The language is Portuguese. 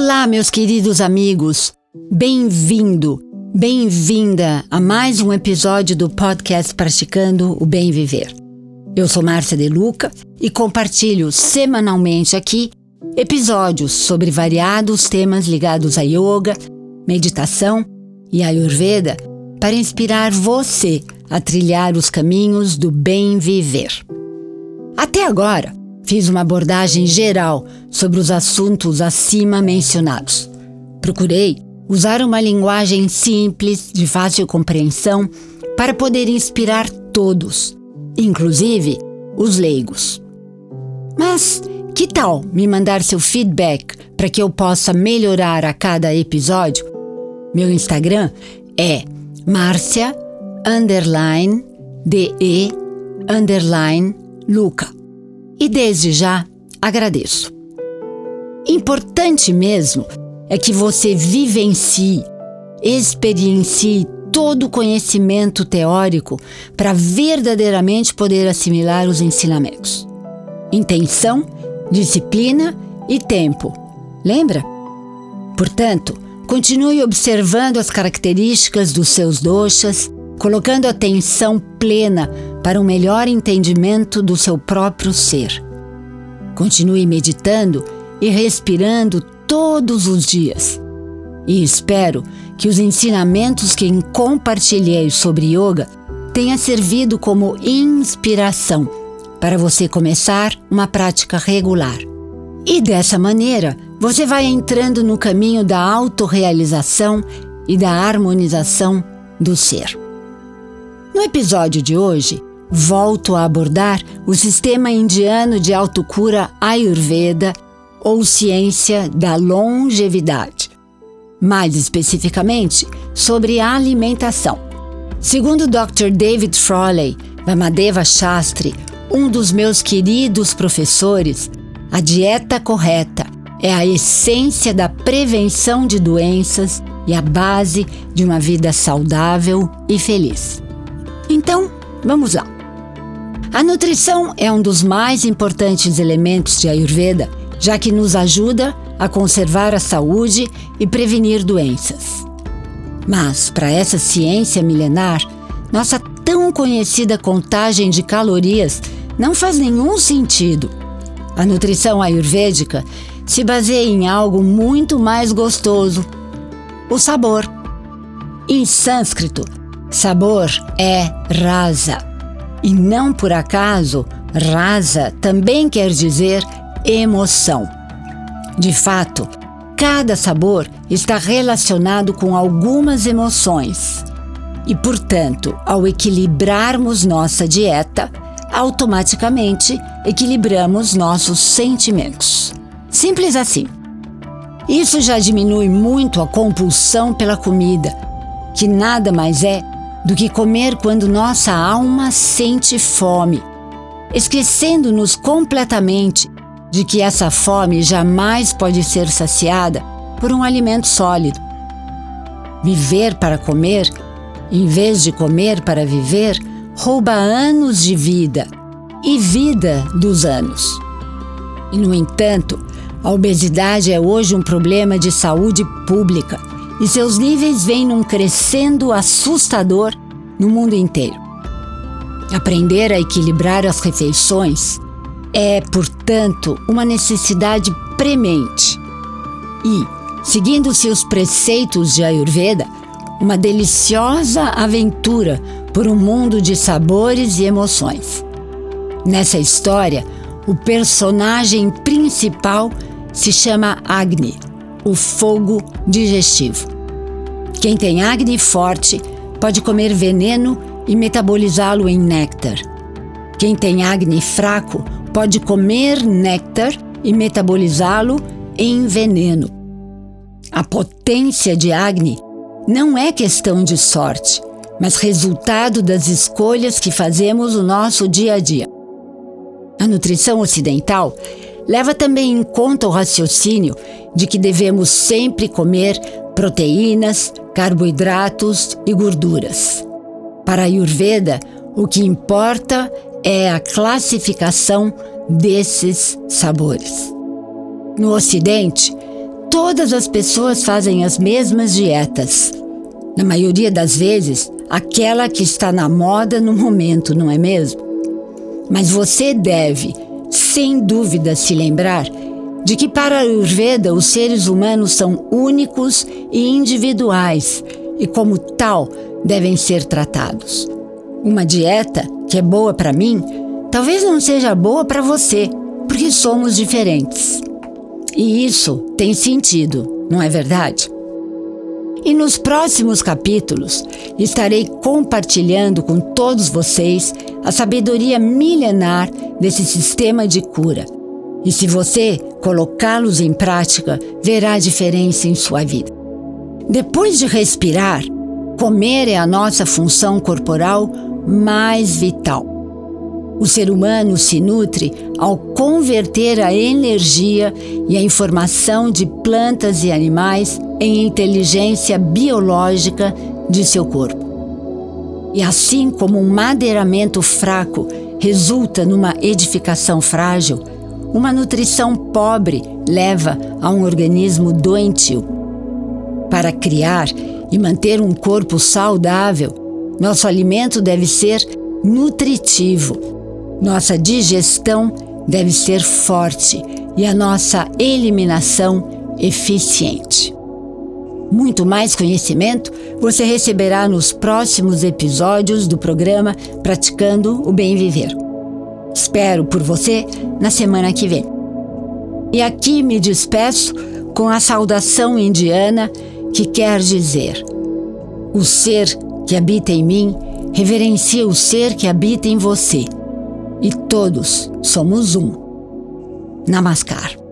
Olá, meus queridos amigos. Bem-vindo, bem-vinda a mais um episódio do podcast Praticando o Bem Viver. Eu sou Márcia De Luca e compartilho semanalmente aqui episódios sobre variados temas ligados a yoga, meditação e ayurveda para inspirar você a trilhar os caminhos do bem viver. Até agora, Fiz uma abordagem geral sobre os assuntos acima mencionados. Procurei usar uma linguagem simples, de fácil compreensão, para poder inspirar todos, inclusive os leigos. Mas que tal me mandar seu feedback para que eu possa melhorar a cada episódio? Meu Instagram é Márcia e desde já agradeço. Importante mesmo é que você vivencie, experiencie todo o conhecimento teórico para verdadeiramente poder assimilar os ensinamentos. Intenção, disciplina e tempo. Lembra? Portanto, continue observando as características dos seus doshas, colocando atenção plena para um melhor entendimento do seu próprio ser. Continue meditando e respirando todos os dias. E espero que os ensinamentos que compartilhei sobre yoga tenha servido como inspiração para você começar uma prática regular. E dessa maneira, você vai entrando no caminho da autorrealização e da harmonização do ser. No episódio de hoje, volto a abordar o sistema indiano de autocura Ayurveda ou ciência da longevidade. Mais especificamente, sobre a alimentação. Segundo Dr. David Frawley, Vamadeva Shastri, um dos meus queridos professores, a dieta correta é a essência da prevenção de doenças e a base de uma vida saudável e feliz. Então, vamos lá. A nutrição é um dos mais importantes elementos de Ayurveda, já que nos ajuda a conservar a saúde e prevenir doenças. Mas, para essa ciência milenar, nossa tão conhecida contagem de calorias não faz nenhum sentido. A nutrição ayurvédica se baseia em algo muito mais gostoso: o sabor. Em sânscrito, sabor é rasa. E não por acaso, rasa também quer dizer emoção. De fato, cada sabor está relacionado com algumas emoções. E, portanto, ao equilibrarmos nossa dieta, automaticamente equilibramos nossos sentimentos. Simples assim. Isso já diminui muito a compulsão pela comida, que nada mais é do que comer quando nossa alma sente fome, esquecendo-nos completamente de que essa fome jamais pode ser saciada por um alimento sólido. Viver para comer, em vez de comer para viver, rouba anos de vida e vida dos anos. E, no entanto, a obesidade é hoje um problema de saúde pública e seus níveis vêm num crescendo assustador no mundo inteiro. Aprender a equilibrar as refeições é, portanto, uma necessidade premente. E, seguindo-se os preceitos de Ayurveda, uma deliciosa aventura por um mundo de sabores e emoções. Nessa história, o personagem principal se chama Agni, o fogo digestivo. Quem tem Agni forte pode comer veneno e metabolizá-lo em néctar. Quem tem Agni fraco pode comer néctar e metabolizá-lo em veneno. A potência de Agni não é questão de sorte, mas resultado das escolhas que fazemos no nosso dia a dia. A nutrição ocidental leva também em conta o raciocínio de que devemos sempre comer proteínas, carboidratos e gorduras. Para a Ayurveda, o que importa é a classificação desses sabores. No Ocidente, todas as pessoas fazem as mesmas dietas. Na maioria das vezes, aquela que está na moda no momento, não é mesmo? Mas você deve, sem dúvida, se lembrar de que para a Ayurveda os seres humanos são únicos e individuais e, como tal, devem ser tratados. Uma dieta que é boa para mim talvez não seja boa para você, porque somos diferentes. E isso tem sentido, não é verdade? E nos próximos capítulos estarei compartilhando com todos vocês a sabedoria milenar desse sistema de cura. E se você colocá-los em prática, verá a diferença em sua vida. Depois de respirar, comer é a nossa função corporal mais vital. O ser humano se nutre ao converter a energia e a informação de plantas e animais em inteligência biológica de seu corpo. E assim como um madeiramento fraco resulta numa edificação frágil, uma nutrição pobre leva a um organismo doentio. Para criar e manter um corpo saudável, nosso alimento deve ser nutritivo nossa digestão deve ser forte e a nossa eliminação eficiente. Muito mais conhecimento você receberá nos próximos episódios do programa Praticando o Bem Viver. Espero por você na semana que vem. E aqui me despeço com a saudação indiana que quer dizer: O ser que habita em mim reverencia o ser que habita em você e todos somos um. Namaskar.